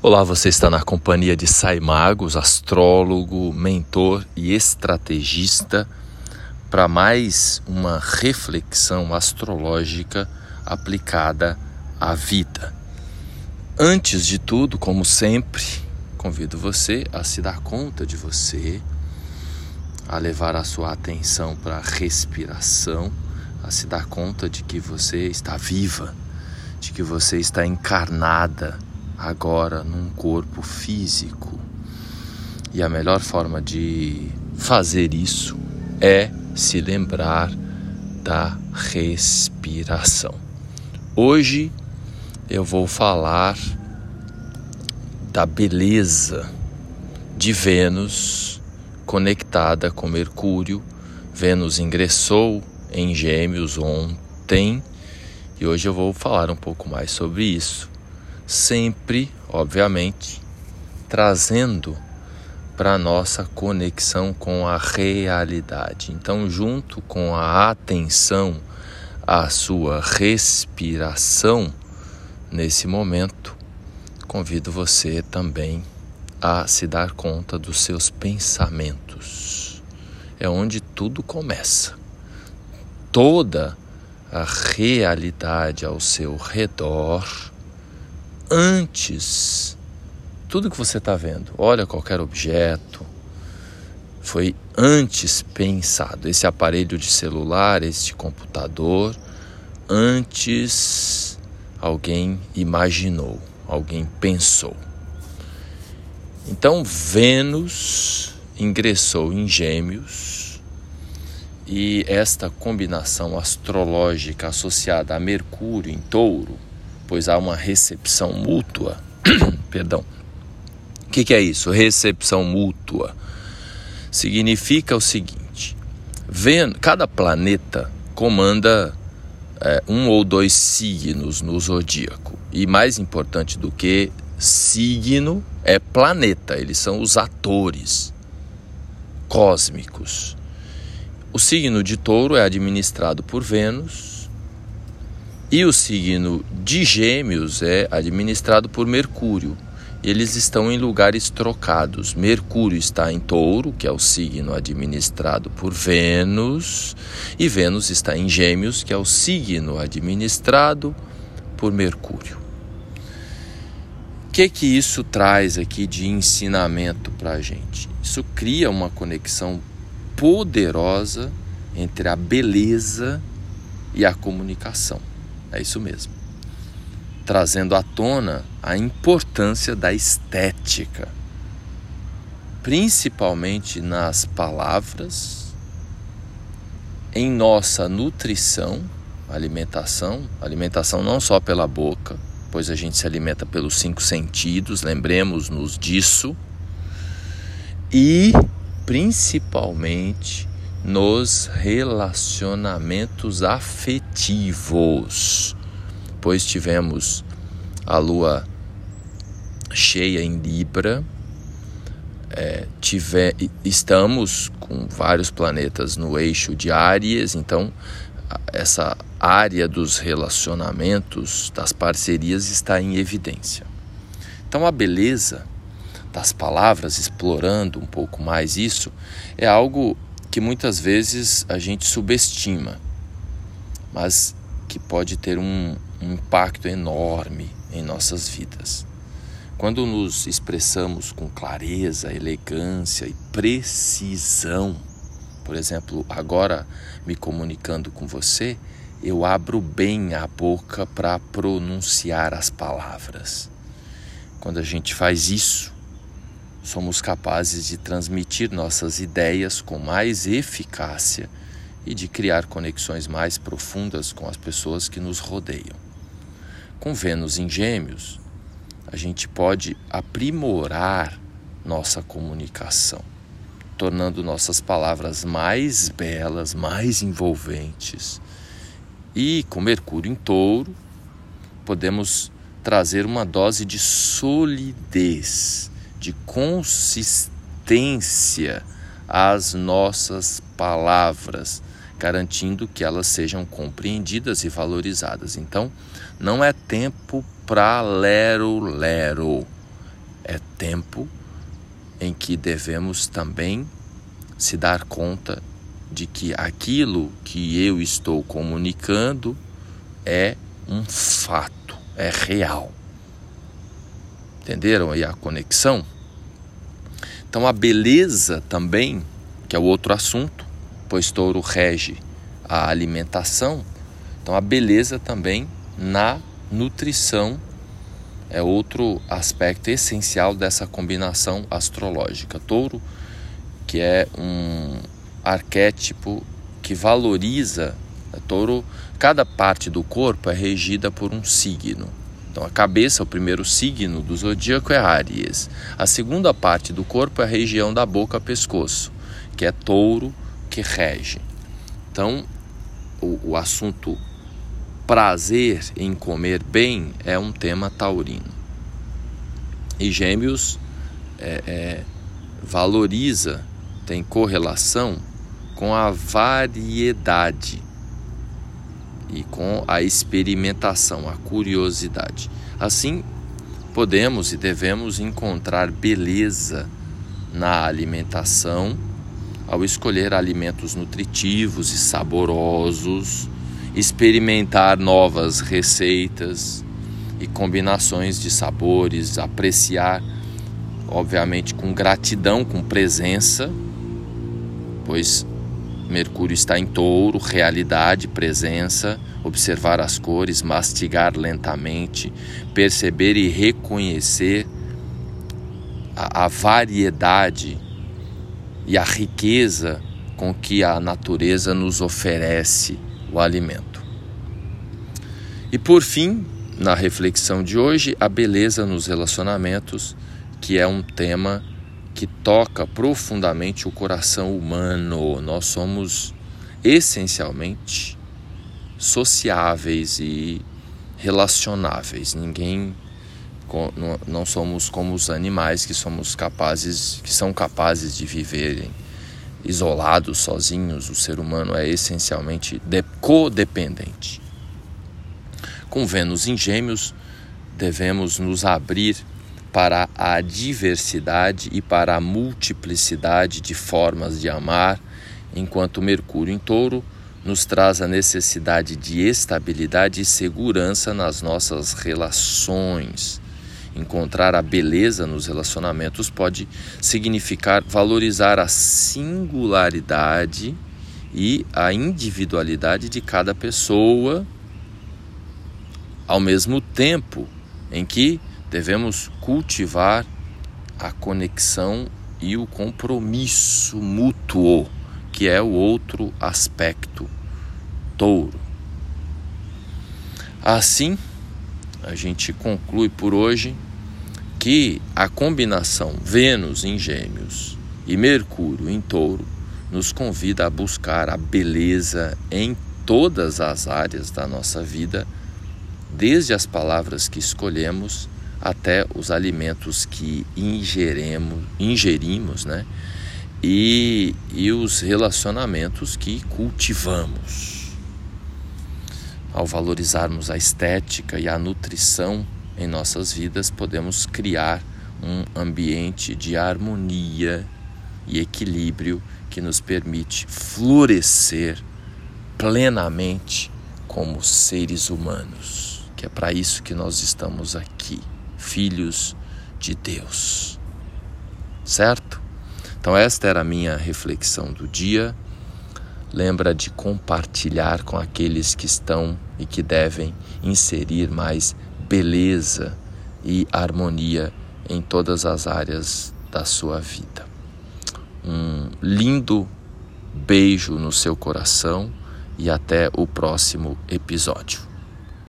Olá, você está na companhia de Sai Magos, astrólogo, mentor e estrategista, para mais uma reflexão astrológica aplicada à vida. Antes de tudo, como sempre, convido você a se dar conta de você, a levar a sua atenção para a respiração, a se dar conta de que você está viva, de que você está encarnada agora num corpo físico. E a melhor forma de fazer isso é se lembrar da respiração. Hoje eu vou falar da beleza de Vênus conectada com Mercúrio. Vênus ingressou em Gêmeos ontem e hoje eu vou falar um pouco mais sobre isso sempre, obviamente, trazendo para nossa conexão com a realidade. Então, junto com a atenção à sua respiração, nesse momento, convido você também a se dar conta dos seus pensamentos. É onde tudo começa. Toda a realidade ao seu redor antes. Tudo que você está vendo, olha qualquer objeto, foi antes pensado. Esse aparelho de celular, este computador, antes alguém imaginou, alguém pensou. Então Vênus ingressou em Gêmeos e esta combinação astrológica associada a Mercúrio em Touro pois há uma recepção mútua. Perdão. O que, que é isso? Recepção mútua significa o seguinte: vendo, cada planeta comanda é, um ou dois signos no zodíaco. E mais importante do que signo é planeta, eles são os atores cósmicos. O signo de touro é administrado por Vênus, e o signo de Gêmeos é administrado por Mercúrio. Eles estão em lugares trocados. Mercúrio está em Touro, que é o signo administrado por Vênus, e Vênus está em Gêmeos, que é o signo administrado por Mercúrio. O que que isso traz aqui de ensinamento para a gente? Isso cria uma conexão poderosa entre a beleza e a comunicação. É isso mesmo. Trazendo à tona a importância da estética, principalmente nas palavras, em nossa nutrição, alimentação, alimentação não só pela boca, pois a gente se alimenta pelos cinco sentidos, lembremos-nos disso, e principalmente nos relacionamentos afetivos, pois tivemos a lua cheia em Libra, é, tiver, estamos com vários planetas no eixo de Áries, então essa área dos relacionamentos, das parcerias está em evidência. Então a beleza das palavras, explorando um pouco mais isso, é algo que muitas vezes a gente subestima, mas que pode ter um, um impacto enorme em nossas vidas. Quando nos expressamos com clareza, elegância e precisão, por exemplo, agora me comunicando com você, eu abro bem a boca para pronunciar as palavras. Quando a gente faz isso, somos capazes de transmitir nossas ideias com mais eficácia e de criar conexões mais profundas com as pessoas que nos rodeiam. Com Vênus em Gêmeos, a gente pode aprimorar nossa comunicação, tornando nossas palavras mais belas, mais envolventes. E com Mercúrio em Touro, podemos trazer uma dose de solidez de consistência às nossas palavras, garantindo que elas sejam compreendidas e valorizadas. Então, não é tempo para lero-lero, É tempo em que devemos também se dar conta de que aquilo que eu estou comunicando é um fato, é real. Entenderam aí a conexão? Então a beleza também, que é o outro assunto, pois touro rege a alimentação, então a beleza também na nutrição é outro aspecto essencial dessa combinação astrológica. Touro, que é um arquétipo que valoriza né, touro, cada parte do corpo é regida por um signo. Então a cabeça, o primeiro signo do zodíaco é Áries. A segunda parte do corpo é a região da boca pescoço, que é touro que rege. Então o, o assunto prazer em comer bem é um tema taurino. E Gêmeos é, é, valoriza, tem correlação com a variedade e com a experimentação, a curiosidade. Assim, podemos e devemos encontrar beleza na alimentação ao escolher alimentos nutritivos e saborosos experimentar novas receitas e combinações de sabores, apreciar, obviamente, com gratidão, com presença, pois Mercúrio está em touro, realidade, presença, observar as cores, mastigar lentamente, perceber e reconhecer a, a variedade e a riqueza com que a natureza nos oferece o alimento. E por fim, na reflexão de hoje, a beleza nos relacionamentos, que é um tema que toca profundamente o coração humano. Nós somos essencialmente sociáveis e relacionáveis. Ninguém não somos como os animais que somos capazes, que são capazes de viverem isolados, sozinhos, o ser humano é essencialmente codependente. Com Vênus em Gêmeos, devemos nos abrir para a diversidade e para a multiplicidade de formas de amar, enquanto Mercúrio em Touro nos traz a necessidade de estabilidade e segurança nas nossas relações. Encontrar a beleza nos relacionamentos pode significar valorizar a singularidade e a individualidade de cada pessoa, ao mesmo tempo em que devemos cultivar a conexão e o compromisso mútuo, que é o outro aspecto touro. Assim, a gente conclui por hoje que a combinação Vênus em Gêmeos e Mercúrio em Touro nos convida a buscar a beleza em todas as áreas da nossa vida, desde as palavras que escolhemos até os alimentos que ingeremos, ingerimos, né? E, e os relacionamentos que cultivamos. Ao valorizarmos a estética e a nutrição em nossas vidas, podemos criar um ambiente de harmonia e equilíbrio que nos permite florescer plenamente como seres humanos, que é para isso que nós estamos aqui, filhos de Deus. Certo? Então, esta era a minha reflexão do dia. Lembra de compartilhar com aqueles que estão e que devem inserir mais beleza e harmonia em todas as áreas da sua vida. Um lindo beijo no seu coração e até o próximo episódio.